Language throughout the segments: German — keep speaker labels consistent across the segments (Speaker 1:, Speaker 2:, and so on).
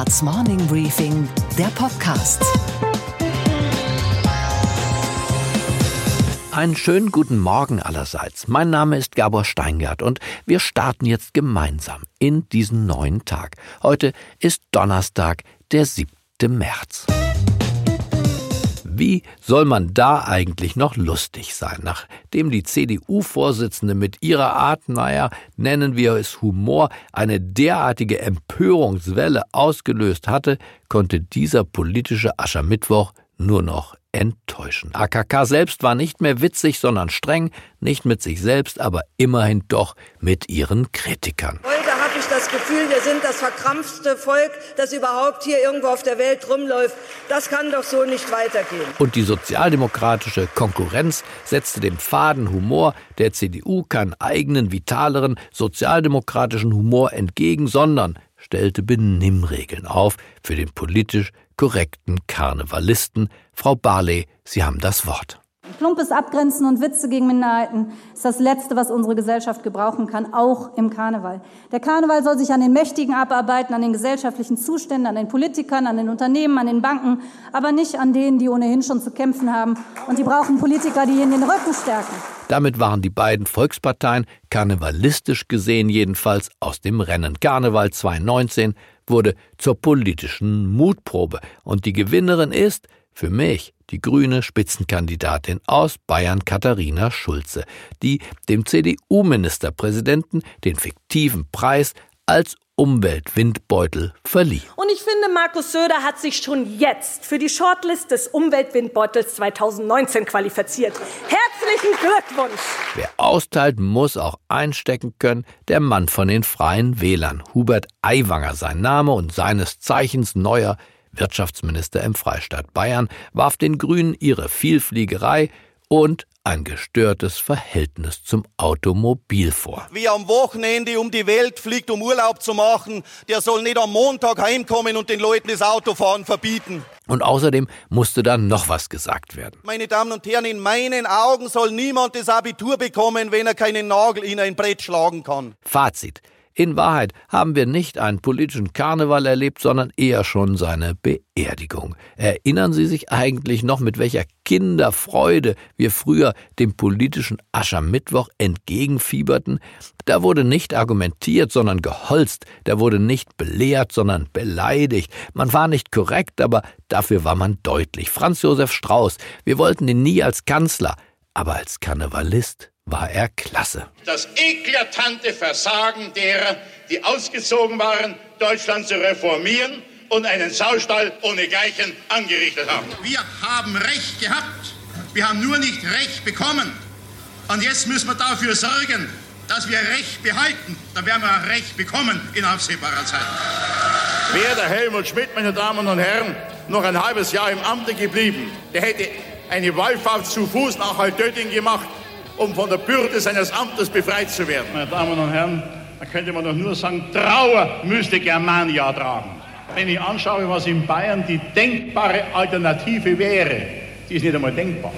Speaker 1: Handelsblatts Morning Briefing, der Podcast.
Speaker 2: Einen schönen guten Morgen allerseits. Mein Name ist Gabor Steingart und wir starten jetzt gemeinsam in diesen neuen Tag. Heute ist Donnerstag, der 7. März. Wie soll man da eigentlich noch lustig sein, nachdem die CDU-Vorsitzende mit ihrer Art, naja, nennen wir es Humor, eine derartige Empörungswelle ausgelöst hatte, konnte dieser politische Aschermittwoch nur noch enttäuschen. AKK selbst war nicht mehr witzig, sondern streng, nicht mit sich selbst, aber immerhin doch mit ihren Kritikern.
Speaker 3: Ich das Gefühl, wir sind das verkrampfte Volk, das überhaupt hier irgendwo auf der Welt rumläuft. Das kann doch so nicht weitergehen.
Speaker 2: Und die sozialdemokratische Konkurrenz setzte dem faden Humor der CDU keinen eigenen, vitaleren sozialdemokratischen Humor entgegen, sondern stellte Benimmregeln auf für den politisch korrekten Karnevalisten. Frau Barley, Sie haben das Wort.
Speaker 4: Plumpes Abgrenzen und Witze gegen Minderheiten ist das Letzte, was unsere Gesellschaft gebrauchen kann, auch im Karneval. Der Karneval soll sich an den Mächtigen abarbeiten, an den gesellschaftlichen Zuständen, an den Politikern, an den Unternehmen, an den Banken, aber nicht an denen, die ohnehin schon zu kämpfen haben. Und die brauchen Politiker, die ihnen den Rücken stärken.
Speaker 2: Damit waren die beiden Volksparteien, karnevalistisch gesehen jedenfalls, aus dem Rennen. Karneval 2019 wurde zur politischen Mutprobe. Und die Gewinnerin ist, für mich, die grüne Spitzenkandidatin aus Bayern Katharina Schulze, die dem CDU-Ministerpräsidenten den fiktiven Preis als Umweltwindbeutel verlieh.
Speaker 5: Und ich finde, Markus Söder hat sich schon jetzt für die Shortlist des Umweltwindbeutels 2019 qualifiziert. Herzlichen Glückwunsch!
Speaker 2: Wer austeilt, muss auch einstecken können. Der Mann von den Freien Wählern, Hubert Aiwanger, sein Name und seines Zeichens neuer Wirtschaftsminister im Freistaat Bayern, warf den Grünen ihre Vielfliegerei und ein gestörtes Verhältnis zum Automobil vor.
Speaker 6: Wer am Wochenende um die Welt fliegt, um Urlaub zu machen, der soll nicht am Montag heimkommen und den Leuten das Autofahren verbieten.
Speaker 2: Und außerdem musste dann noch was gesagt werden.
Speaker 6: Meine Damen und Herren, in meinen Augen soll niemand das Abitur bekommen, wenn er keinen Nagel in ein Brett schlagen kann.
Speaker 2: Fazit. In Wahrheit haben wir nicht einen politischen Karneval erlebt, sondern eher schon seine Beerdigung. Erinnern Sie sich eigentlich noch, mit welcher Kinderfreude wir früher dem politischen Aschermittwoch entgegenfieberten? Da wurde nicht argumentiert, sondern geholzt, da wurde nicht belehrt, sondern beleidigt. Man war nicht korrekt, aber dafür war man deutlich. Franz Josef Strauß, wir wollten ihn nie als Kanzler, aber als Karnevalist war er klasse.
Speaker 7: Das eklatante Versagen derer, die ausgezogen waren, Deutschland zu reformieren und einen Saustall ohne Gleichen angerichtet haben.
Speaker 8: Wir haben Recht gehabt. Wir haben nur nicht Recht bekommen. Und jetzt müssen wir dafür sorgen, dass wir Recht behalten. Dann werden wir Recht bekommen in absehbarer Zeit.
Speaker 7: Wäre der Helmut Schmidt, meine Damen und Herren, noch ein halbes Jahr im Amte geblieben, der hätte eine Wallfahrt zu Fuß nach Altötting gemacht um von der Bürde seines Amtes befreit zu werden.
Speaker 9: Meine Damen und Herren, da könnte man doch nur sagen, Trauer müsste Germania tragen. Wenn ich anschaue, was in Bayern die denkbare Alternative wäre, die ist nicht einmal denkbar.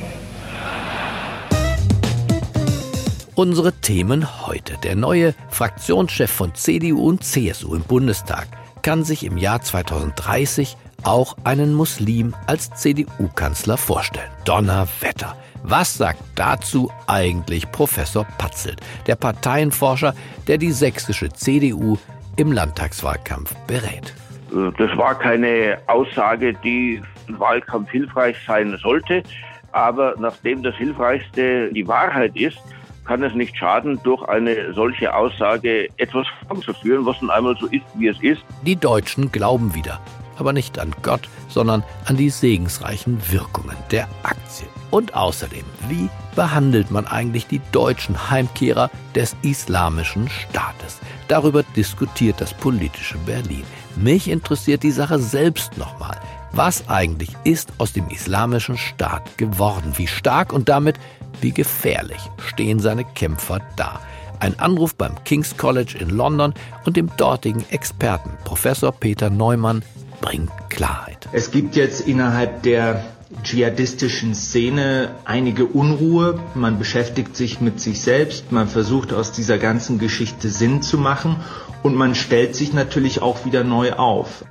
Speaker 2: Unsere Themen heute. Der neue Fraktionschef von CDU und CSU im Bundestag kann sich im Jahr 2030 auch einen Muslim als CDU-Kanzler vorstellen. Donnerwetter. Was sagt dazu eigentlich Professor Patzelt, der Parteienforscher, der die sächsische CDU im Landtagswahlkampf berät?
Speaker 10: Das war keine Aussage, die im Wahlkampf hilfreich sein sollte. Aber nachdem das Hilfreichste die Wahrheit ist, kann es nicht schaden, durch eine solche Aussage etwas vorzuführen, was nun einmal so ist, wie es ist.
Speaker 2: Die Deutschen glauben wieder aber nicht an Gott, sondern an die segensreichen Wirkungen der Aktie. Und außerdem, wie behandelt man eigentlich die deutschen Heimkehrer des islamischen Staates? Darüber diskutiert das politische Berlin. Mich interessiert die Sache selbst nochmal. Was eigentlich ist aus dem islamischen Staat geworden? Wie stark und damit wie gefährlich stehen seine Kämpfer da? Ein Anruf beim King's College in London und dem dortigen Experten Professor Peter Neumann bringt Klarheit.
Speaker 11: Es gibt jetzt innerhalb der dschihadistischen Szene einige Unruhe. Man beschäftigt sich mit sich selbst, man versucht aus dieser ganzen Geschichte Sinn zu machen und man stellt sich natürlich auch wieder neu auf.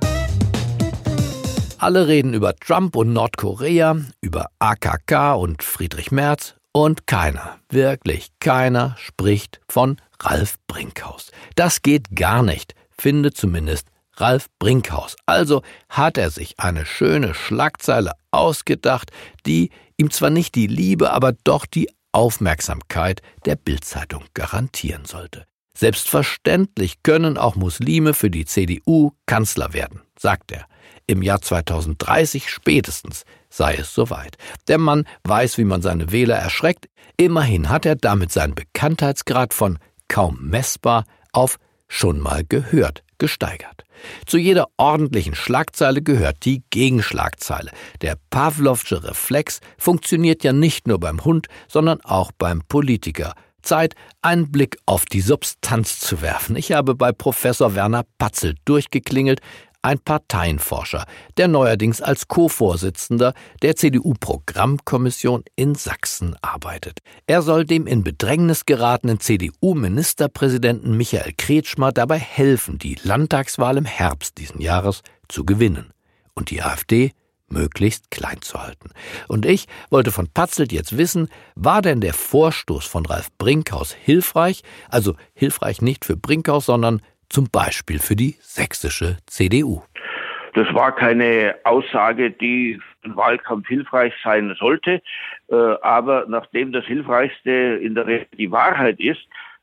Speaker 2: Alle reden über Trump und Nordkorea, über AKK und Friedrich Merz und keiner, wirklich keiner spricht von Ralf Brinkhaus. Das geht gar nicht, finde zumindest Ralf Brinkhaus. Also hat er sich eine schöne Schlagzeile ausgedacht, die ihm zwar nicht die Liebe, aber doch die Aufmerksamkeit der Bildzeitung garantieren sollte. Selbstverständlich können auch Muslime für die CDU Kanzler werden, sagt er. Im Jahr 2030 spätestens sei es soweit. Der Mann weiß, wie man seine Wähler erschreckt. Immerhin hat er damit seinen Bekanntheitsgrad von kaum messbar auf schon mal gehört gesteigert. Zu jeder ordentlichen Schlagzeile gehört die Gegenschlagzeile. Der Pavlovsche Reflex funktioniert ja nicht nur beim Hund, sondern auch beim Politiker. Zeit, einen Blick auf die Substanz zu werfen. Ich habe bei Professor Werner Patzel durchgeklingelt, ein Parteienforscher, der neuerdings als Co-Vorsitzender der CDU-Programmkommission in Sachsen arbeitet. Er soll dem in Bedrängnis geratenen CDU-Ministerpräsidenten Michael Kretschmer dabei helfen, die Landtagswahl im Herbst diesen Jahres zu gewinnen und die AfD möglichst klein zu halten. Und ich wollte von Patzelt jetzt wissen, war denn der Vorstoß von Ralf Brinkhaus hilfreich, also hilfreich nicht für Brinkhaus, sondern zum Beispiel für die sächsische CDU.
Speaker 10: Das war keine Aussage, die im Wahlkampf hilfreich sein sollte. Äh, aber nachdem das Hilfreichste in der Regel die Wahrheit ist,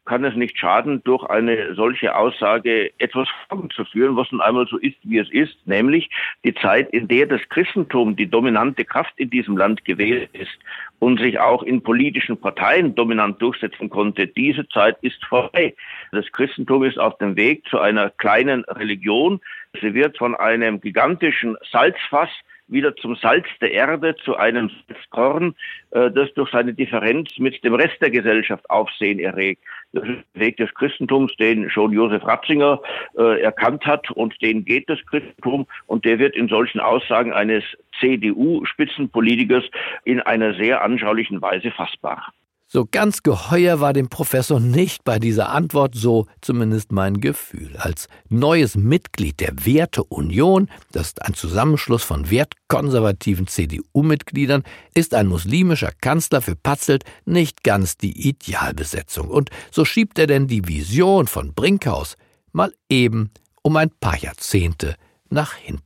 Speaker 10: kann es nicht schaden, durch eine solche Aussage etwas vorzuführen, was nun einmal so ist, wie es ist, nämlich die Zeit, in der das Christentum die dominante Kraft in diesem Land gewählt ist und sich auch in politischen Parteien dominant durchsetzen konnte. Diese Zeit ist vorbei. Das Christentum ist auf dem Weg zu einer kleinen Religion. Sie wird von einem gigantischen Salzfass wieder zum Salz der Erde, zu einem Salzkorn, äh, das durch seine Differenz mit dem Rest der Gesellschaft Aufsehen erregt. Das ist der Weg des Christentums, den schon Josef Ratzinger äh, erkannt hat und den geht das Christentum und der wird in solchen Aussagen eines CDU-Spitzenpolitikers in einer sehr anschaulichen Weise fassbar.
Speaker 2: So ganz geheuer war dem Professor nicht bei dieser Antwort, so zumindest mein Gefühl. Als neues Mitglied der Werteunion, das ist ein Zusammenschluss von wertkonservativen CDU-Mitgliedern, ist ein muslimischer Kanzler für Patzelt nicht ganz die Idealbesetzung. Und so schiebt er denn die Vision von Brinkhaus mal eben um ein paar Jahrzehnte nach hinten.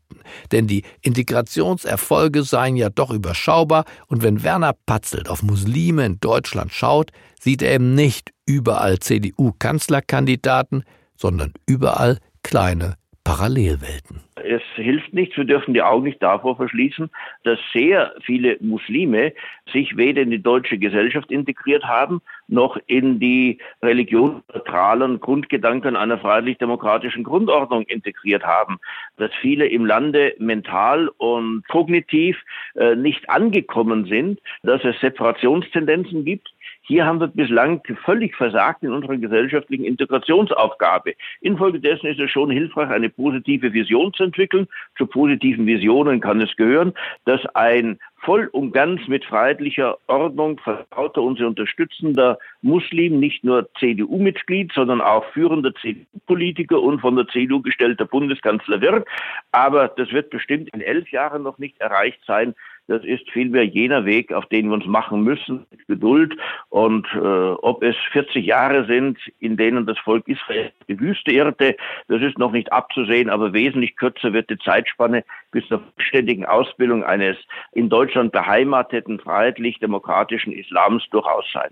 Speaker 2: Denn die Integrationserfolge seien ja doch überschaubar, und wenn Werner Patzelt auf Muslime in Deutschland schaut, sieht er eben nicht überall CDU-Kanzlerkandidaten, sondern überall kleine Parallelwelten.
Speaker 10: Es hilft nichts, wir dürfen die Augen nicht davor verschließen, dass sehr viele Muslime sich weder in die deutsche Gesellschaft integriert haben, noch in die religionsneutralen Grundgedanken einer freiheitlich-demokratischen Grundordnung integriert haben. Dass viele im Lande mental und kognitiv äh, nicht angekommen sind, dass es Separationstendenzen gibt, hier haben wir bislang völlig versagt in unserer gesellschaftlichen Integrationsaufgabe. Infolgedessen ist es schon hilfreich, eine positive Vision zu entwickeln. Zu positiven Visionen kann es gehören, dass ein voll und ganz mit freiheitlicher Ordnung vertrauter und sie unterstützender Muslim, nicht nur CDU-Mitglied, sondern auch führender CDU-Politiker und von der CDU gestellter Bundeskanzler wird. Aber das wird bestimmt in elf Jahren noch nicht erreicht sein. Das ist vielmehr jener Weg, auf den wir uns machen müssen, mit Geduld. Und äh, ob es 40 Jahre sind, in denen das Volk Israel die Wüste irrte, das ist noch nicht abzusehen, aber wesentlich kürzer wird die Zeitspanne bis zur vollständigen Ausbildung eines in Deutschland beheimateten, freiheitlich-demokratischen Islams durchaus sein.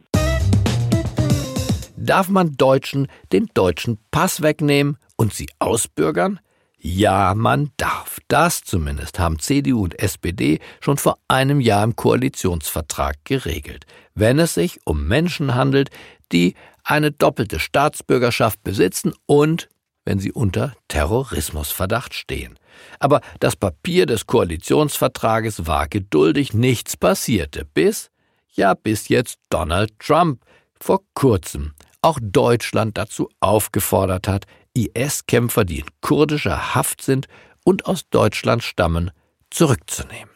Speaker 2: Darf man Deutschen den deutschen Pass wegnehmen und sie ausbürgern? Ja, man darf. Das zumindest haben CDU und SPD schon vor einem Jahr im Koalitionsvertrag geregelt, wenn es sich um Menschen handelt, die eine doppelte Staatsbürgerschaft besitzen und wenn sie unter Terrorismusverdacht stehen. Aber das Papier des Koalitionsvertrages war geduldig, nichts passierte, bis, ja, bis jetzt Donald Trump vor kurzem auch Deutschland dazu aufgefordert hat, IS-Kämpfer, die in kurdischer Haft sind und aus Deutschland stammen, zurückzunehmen.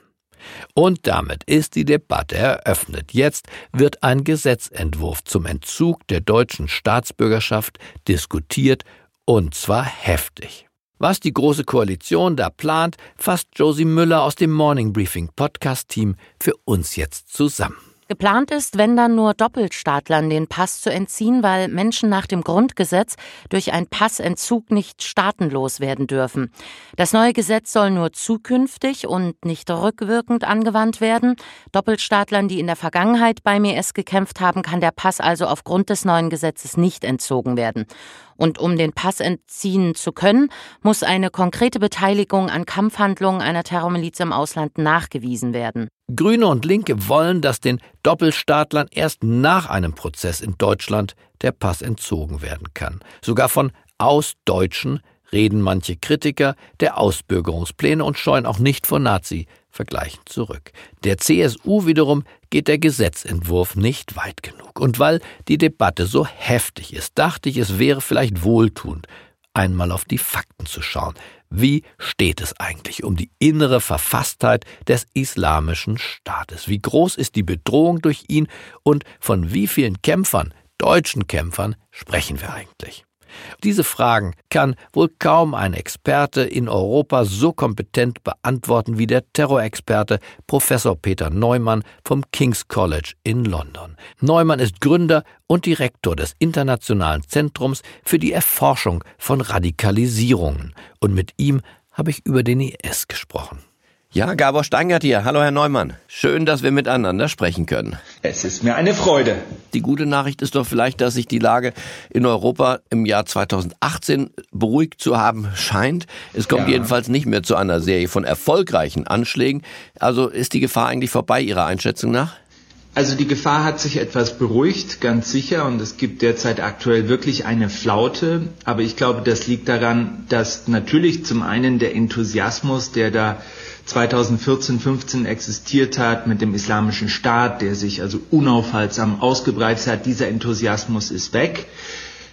Speaker 2: Und damit ist die Debatte eröffnet. Jetzt wird ein Gesetzentwurf zum Entzug der deutschen Staatsbürgerschaft diskutiert, und zwar heftig. Was die Große Koalition da plant, fasst Josie Müller aus dem Morning Briefing Podcast Team für uns jetzt zusammen.
Speaker 12: Geplant ist, wenn dann nur Doppelstaatlern den Pass zu entziehen, weil Menschen nach dem Grundgesetz durch einen Passentzug nicht staatenlos werden dürfen. Das neue Gesetz soll nur zukünftig und nicht rückwirkend angewandt werden. Doppelstaatlern, die in der Vergangenheit beim IS gekämpft haben, kann der Pass also aufgrund des neuen Gesetzes nicht entzogen werden. Und um den Pass entziehen zu können, muss eine konkrete Beteiligung an Kampfhandlungen einer Terrormiliz im Ausland nachgewiesen werden.
Speaker 2: Grüne und Linke wollen, dass den Doppelstaatlern erst nach einem Prozess in Deutschland der Pass entzogen werden kann. Sogar von Ausdeutschen reden manche Kritiker der Ausbürgerungspläne und scheuen auch nicht vor Nazi-Vergleichen zurück. Der CSU wiederum geht der Gesetzentwurf nicht weit genug. Und weil die Debatte so heftig ist, dachte ich, es wäre vielleicht wohltuend, einmal auf die Fakten zu schauen. Wie steht es eigentlich um die innere Verfasstheit des islamischen Staates? Wie groß ist die Bedrohung durch ihn und von wie vielen Kämpfern, deutschen Kämpfern, sprechen wir eigentlich? Diese Fragen kann wohl kaum ein Experte in Europa so kompetent beantworten wie der Terrorexperte Professor Peter Neumann vom King's College in London. Neumann ist Gründer und Direktor des Internationalen Zentrums für die Erforschung von Radikalisierungen. Und mit ihm habe ich über den IS gesprochen.
Speaker 13: Ja, Gabor Steingart hier. Hallo, Herr Neumann. Schön, dass wir miteinander sprechen können.
Speaker 11: Es ist mir eine Freude.
Speaker 13: Die gute Nachricht ist doch vielleicht, dass sich die Lage in Europa im Jahr 2018 beruhigt zu haben scheint. Es kommt ja. jedenfalls nicht mehr zu einer Serie von erfolgreichen Anschlägen. Also ist die Gefahr eigentlich vorbei, Ihrer Einschätzung nach?
Speaker 11: Also die Gefahr hat sich etwas beruhigt, ganz sicher, und es gibt derzeit aktuell wirklich eine Flaute. Aber ich glaube, das liegt daran, dass natürlich zum einen der Enthusiasmus, der da 2014, 15 existiert hat mit dem Islamischen Staat, der sich also unaufhaltsam ausgebreitet hat. Dieser Enthusiasmus ist weg.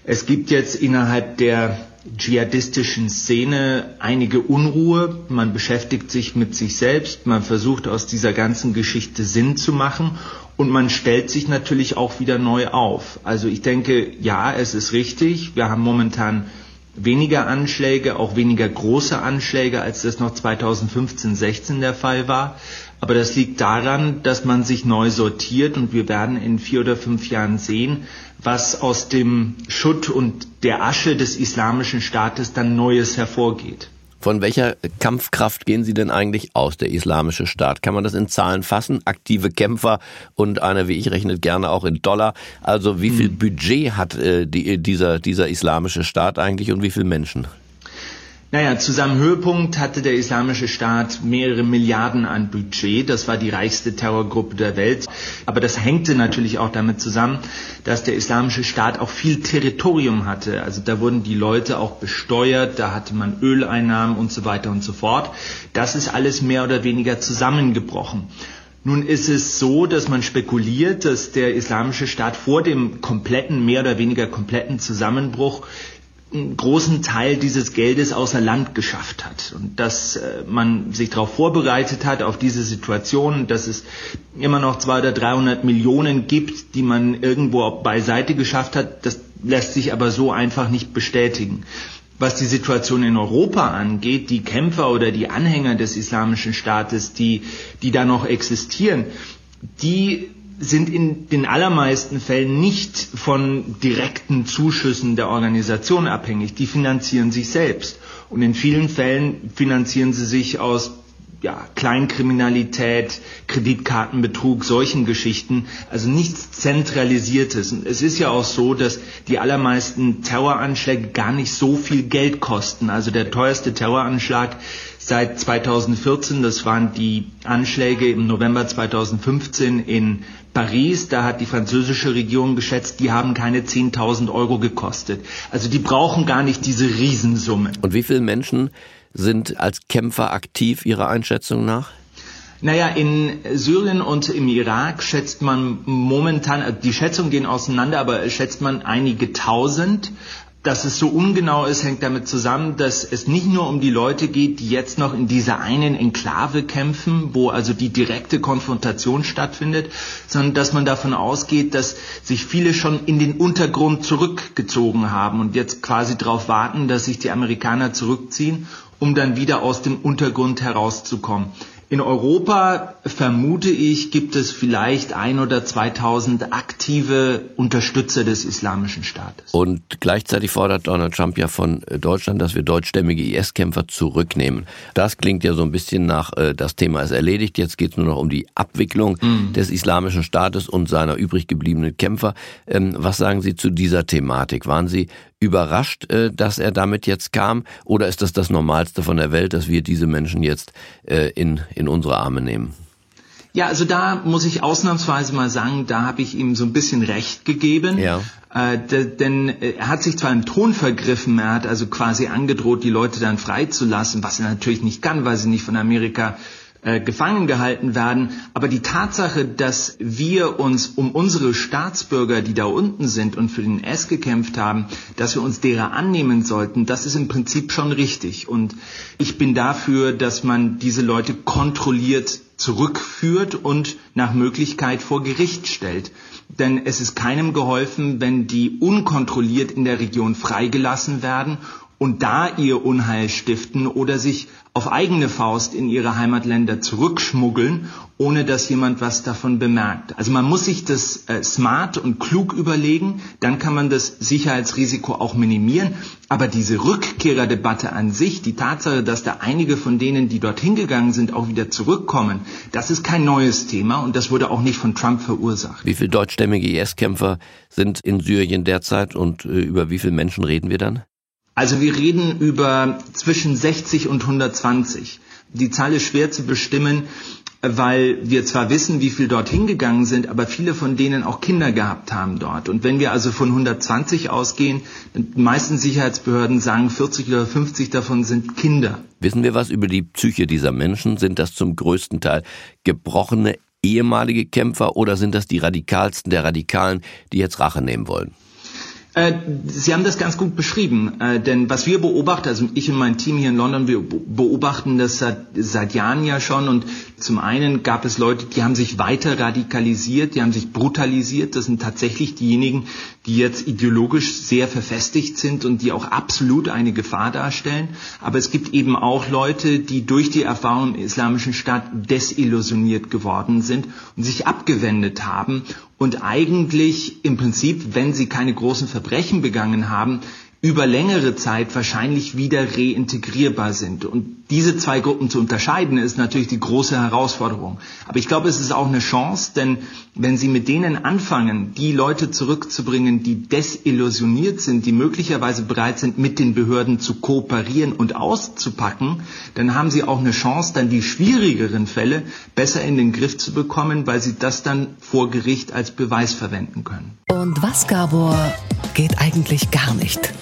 Speaker 11: Es gibt jetzt innerhalb der dschihadistischen Szene einige Unruhe. Man beschäftigt sich mit sich selbst. Man versucht aus dieser ganzen Geschichte Sinn zu machen. Und man stellt sich natürlich auch wieder neu auf. Also ich denke, ja, es ist richtig. Wir haben momentan weniger Anschläge, auch weniger große Anschläge, als das noch 2015, 16 der Fall war. Aber das liegt daran, dass man sich neu sortiert und wir werden in vier oder fünf Jahren sehen, was aus dem Schutt und der Asche des islamischen Staates dann Neues hervorgeht.
Speaker 13: Von welcher Kampfkraft gehen Sie denn eigentlich aus, der islamische Staat? Kann man das in Zahlen fassen? Aktive Kämpfer und eine, wie ich rechne, gerne auch in Dollar. Also wie viel hm. Budget hat äh, die, dieser, dieser islamische Staat eigentlich und wie viele Menschen?
Speaker 11: Naja, zu seinem Höhepunkt hatte der Islamische Staat mehrere Milliarden an Budget. Das war die reichste Terrorgruppe der Welt. Aber das hängte natürlich auch damit zusammen, dass der Islamische Staat auch viel Territorium hatte. Also da wurden die Leute auch besteuert, da hatte man Öleinnahmen und so weiter und so fort. Das ist alles mehr oder weniger zusammengebrochen. Nun ist es so, dass man spekuliert, dass der Islamische Staat vor dem kompletten, mehr oder weniger kompletten Zusammenbruch einen großen Teil dieses Geldes außer Land geschafft hat und dass äh, man sich darauf vorbereitet hat, auf diese Situation, dass es immer noch 200 oder 300 Millionen gibt, die man irgendwo beiseite geschafft hat, das lässt sich aber so einfach nicht bestätigen. Was die Situation in Europa angeht, die Kämpfer oder die Anhänger des Islamischen Staates, die, die da noch existieren, die sind in den allermeisten Fällen nicht von direkten Zuschüssen der Organisation abhängig. Die finanzieren sich selbst. Und in vielen Fällen finanzieren sie sich aus ja, Kleinkriminalität, Kreditkartenbetrug, solchen Geschichten, also nichts Zentralisiertes. Und es ist ja auch so, dass die allermeisten Terroranschläge gar nicht so viel Geld kosten. Also der teuerste Terroranschlag seit 2014, das waren die Anschläge im November 2015 in Paris, da hat die französische Regierung geschätzt, die haben keine 10.000 Euro gekostet. Also die brauchen gar nicht diese Riesensummen.
Speaker 13: Und wie viele Menschen sind als Kämpfer aktiv Ihrer Einschätzung nach?
Speaker 11: Naja, in Syrien und im Irak schätzt man momentan, die Schätzungen gehen auseinander, aber schätzt man einige tausend. Dass es so ungenau ist, hängt damit zusammen, dass es nicht nur um die Leute geht, die jetzt noch in dieser einen Enklave kämpfen, wo also die direkte Konfrontation stattfindet, sondern dass man davon ausgeht, dass sich viele schon in den Untergrund zurückgezogen haben und jetzt quasi darauf warten, dass sich die Amerikaner zurückziehen, um dann wieder aus dem Untergrund herauszukommen. In Europa, vermute ich, gibt es vielleicht ein oder 2000 aktive Unterstützer des Islamischen Staates.
Speaker 13: Und gleichzeitig fordert Donald Trump ja von Deutschland, dass wir deutschstämmige IS-Kämpfer zurücknehmen. Das klingt ja so ein bisschen nach, äh, das Thema ist erledigt, jetzt geht es nur noch um die Abwicklung mhm. des Islamischen Staates und seiner übrig gebliebenen Kämpfer. Ähm, was sagen Sie zu dieser Thematik? Waren Sie überrascht, äh, dass er damit jetzt kam? Oder ist das das Normalste von der Welt, dass wir diese Menschen jetzt äh, in, in unsere Arme nehmen?
Speaker 11: Ja, also da muss ich ausnahmsweise mal sagen, da habe ich ihm so ein bisschen recht gegeben. Ja. Äh, denn er hat sich zwar im Ton vergriffen, er hat also quasi angedroht, die Leute dann freizulassen, was er natürlich nicht kann, weil sie nicht von Amerika äh, gefangen gehalten werden. Aber die Tatsache, dass wir uns um unsere Staatsbürger, die da unten sind und für den S gekämpft haben, dass wir uns derer annehmen sollten, das ist im Prinzip schon richtig. Und ich bin dafür, dass man diese Leute kontrolliert zurückführt und nach Möglichkeit vor Gericht stellt. Denn es ist keinem geholfen, wenn die unkontrolliert in der Region freigelassen werden und da ihr Unheil stiften oder sich auf eigene Faust in ihre Heimatländer zurückschmuggeln, ohne dass jemand was davon bemerkt. Also man muss sich das äh, smart und klug überlegen, dann kann man das Sicherheitsrisiko auch minimieren. Aber diese Rückkehrerdebatte an sich, die Tatsache, dass da einige von denen, die dorthin gegangen sind, auch wieder zurückkommen, das ist kein neues Thema und das wurde auch nicht von Trump verursacht.
Speaker 13: Wie viele deutschstämmige IS-Kämpfer sind in Syrien derzeit und äh, über wie viele Menschen reden wir dann?
Speaker 11: Also wir reden über zwischen 60 und 120. Die Zahl ist schwer zu bestimmen, weil wir zwar wissen, wie viel dort hingegangen sind, aber viele von denen auch Kinder gehabt haben dort. Und wenn wir also von 120 ausgehen, die meisten Sicherheitsbehörden sagen, 40 oder 50 davon sind Kinder.
Speaker 13: Wissen wir was über die Psyche dieser Menschen? Sind das zum größten Teil gebrochene ehemalige Kämpfer oder sind das die radikalsten der Radikalen, die jetzt Rache nehmen wollen?
Speaker 11: Äh, Sie haben das ganz gut beschrieben, äh, denn was wir beobachten, also ich und mein Team hier in London, wir beobachten das seit, seit Jahren ja schon und zum einen gab es Leute, die haben sich weiter radikalisiert, die haben sich brutalisiert, das sind tatsächlich diejenigen, die jetzt ideologisch sehr verfestigt sind und die auch absolut eine Gefahr darstellen, aber es gibt eben auch Leute, die durch die Erfahrung im Islamischen Staat desillusioniert geworden sind und sich abgewendet haben und eigentlich im Prinzip, wenn sie keine großen Verbrechen begangen haben, über längere Zeit wahrscheinlich wieder reintegrierbar sind. Und diese zwei Gruppen zu unterscheiden, ist natürlich die große Herausforderung. Aber ich glaube, es ist auch eine Chance, denn wenn Sie mit denen anfangen, die Leute zurückzubringen, die desillusioniert sind, die möglicherweise bereit sind, mit den Behörden zu kooperieren und auszupacken, dann haben Sie auch eine Chance, dann die schwierigeren Fälle besser in den Griff zu bekommen, weil Sie das dann vor Gericht als Beweis verwenden können.
Speaker 1: Und was, Gabor, geht eigentlich gar nicht?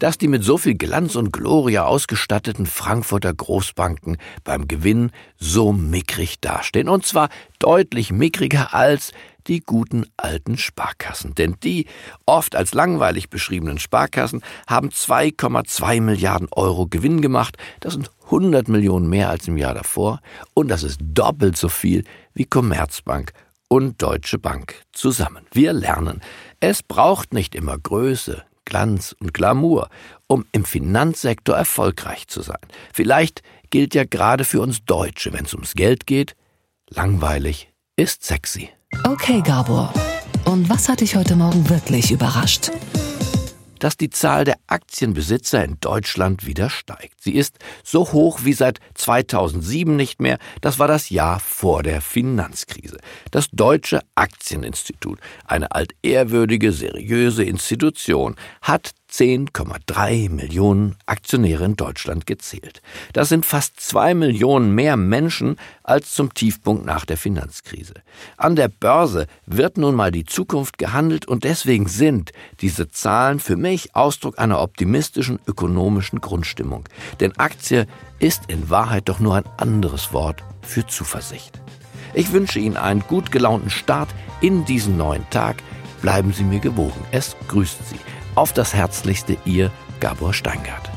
Speaker 2: Dass die mit so viel Glanz und Gloria ausgestatteten Frankfurter Großbanken beim Gewinn so mickrig dastehen. Und zwar deutlich mickriger als die guten alten Sparkassen. Denn die, oft als langweilig beschriebenen Sparkassen, haben 2,2 Milliarden Euro Gewinn gemacht. Das sind 100 Millionen mehr als im Jahr davor. Und das ist doppelt so viel wie Commerzbank und Deutsche Bank zusammen. Wir lernen, es braucht nicht immer Größe, Glanz und Glamour, um im Finanzsektor erfolgreich zu sein. Vielleicht gilt ja gerade für uns Deutsche, wenn es ums Geld geht, langweilig ist sexy.
Speaker 1: Okay, Gabor. Und was hat dich heute Morgen wirklich überrascht?
Speaker 2: Dass die Zahl der Aktienbesitzer in Deutschland wieder steigt. Sie ist so hoch wie seit 2007 nicht mehr. Das war das Jahr vor der Finanzkrise. Das Deutsche Aktieninstitut, eine altehrwürdige, seriöse Institution, hat 10,3 Millionen Aktionäre in Deutschland gezählt. Das sind fast zwei Millionen mehr Menschen als zum Tiefpunkt nach der Finanzkrise. An der Börse wird nun mal die Zukunft gehandelt und deswegen sind diese Zahlen für mich Ausdruck einer optimistischen ökonomischen Grundstimmung. Denn Aktie ist in Wahrheit doch nur ein anderes Wort für Zuversicht. Ich wünsche Ihnen einen gut gelaunten Start in diesen neuen Tag. Bleiben Sie mir gewogen. Es grüßt Sie Auf das Herzlichste, Ihr Gabor Steingart.